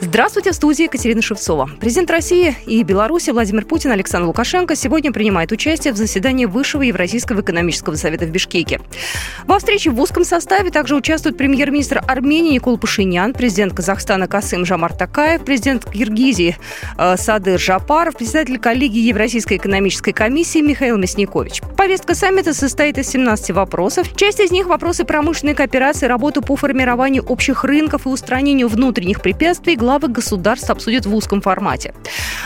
Здравствуйте, в студии Екатерина Шевцова. Президент России и Беларуси Владимир Путин Александр Лукашенко сегодня принимают участие в заседании Высшего Евразийского экономического совета в Бишкеке. Во встрече в узком составе также участвуют премьер-министр Армении Никол Пашинян, президент Казахстана Касым Жамар Такаев, президент Киргизии э, Садыр Жапаров, председатель коллегии Евразийской экономической комиссии Михаил Мясникович. Повестка саммита состоит из 17 вопросов. Часть из них – вопросы промышленной кооперации, работы по формированию общих рынков и устранению внутренних препятствий, главы государств обсудят в узком формате.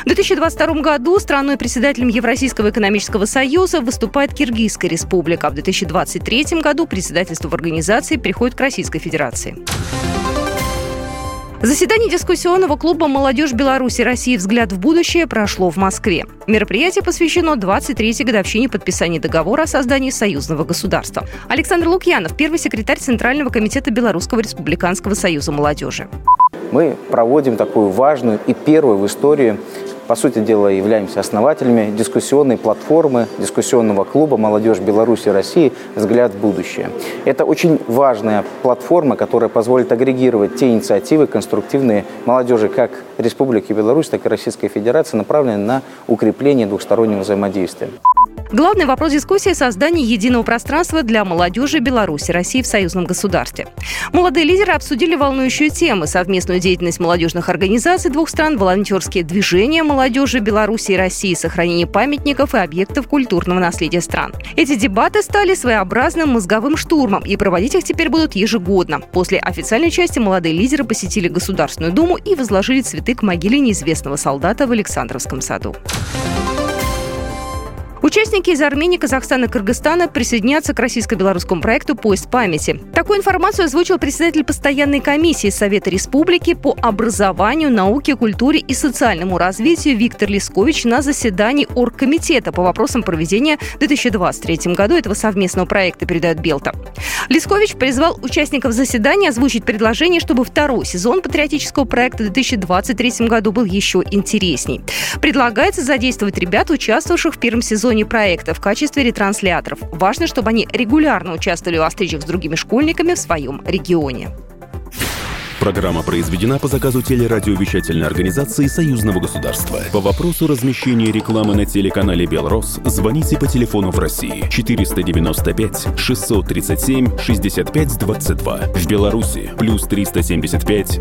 В 2022 году страной председателем Евразийского экономического союза выступает Киргизская республика. В 2023 году председательство в организации переходит к Российской Федерации. Заседание дискуссионного клуба «Молодежь Беларуси. России. Взгляд в будущее» прошло в Москве. Мероприятие посвящено 23-й годовщине подписания договора о создании союзного государства. Александр Лукьянов, первый секретарь Центрального комитета Белорусского республиканского союза молодежи мы проводим такую важную и первую в истории по сути дела, являемся основателями дискуссионной платформы, дискуссионного клуба «Молодежь Беларуси и России. Взгляд в будущее». Это очень важная платформа, которая позволит агрегировать те инициативы конструктивные молодежи как Республики Беларусь, так и Российской Федерации, направленные на укрепление двухстороннего взаимодействия. Главный вопрос дискуссии – создание единого пространства для молодежи Беларуси, России в союзном государстве. Молодые лидеры обсудили волнующие темы – совместную деятельность молодежных организаций двух стран, волонтерские движения молодежи Беларуси и России, сохранение памятников и объектов культурного наследия стран. Эти дебаты стали своеобразным мозговым штурмом, и проводить их теперь будут ежегодно. После официальной части молодые лидеры посетили Государственную Думу и возложили цветы к могиле неизвестного солдата в Александровском саду. Участники из Армении, Казахстана и Кыргызстана присоединятся к российско-белорусскому проекту «Поезд памяти». Такую информацию озвучил председатель постоянной комиссии Совета Республики по образованию, науке, культуре и социальному развитию Виктор Лискович на заседании Оргкомитета по вопросам проведения в 2023 году этого совместного проекта, передает Белта. Лискович призвал участников заседания озвучить предложение, чтобы второй сезон патриотического проекта в 2023 году был еще интересней. Предлагается задействовать ребят, участвовавших в первом сезоне зоне проекта в качестве ретрансляторов. Важно, чтобы они регулярно участвовали в встречах с другими школьниками в своем регионе. Программа произведена по заказу телерадиовещательной организации Союзного государства. По вопросу размещения рекламы на телеканале «Белрос» звоните по телефону в России 495 637 65 22. В Беларуси плюс 375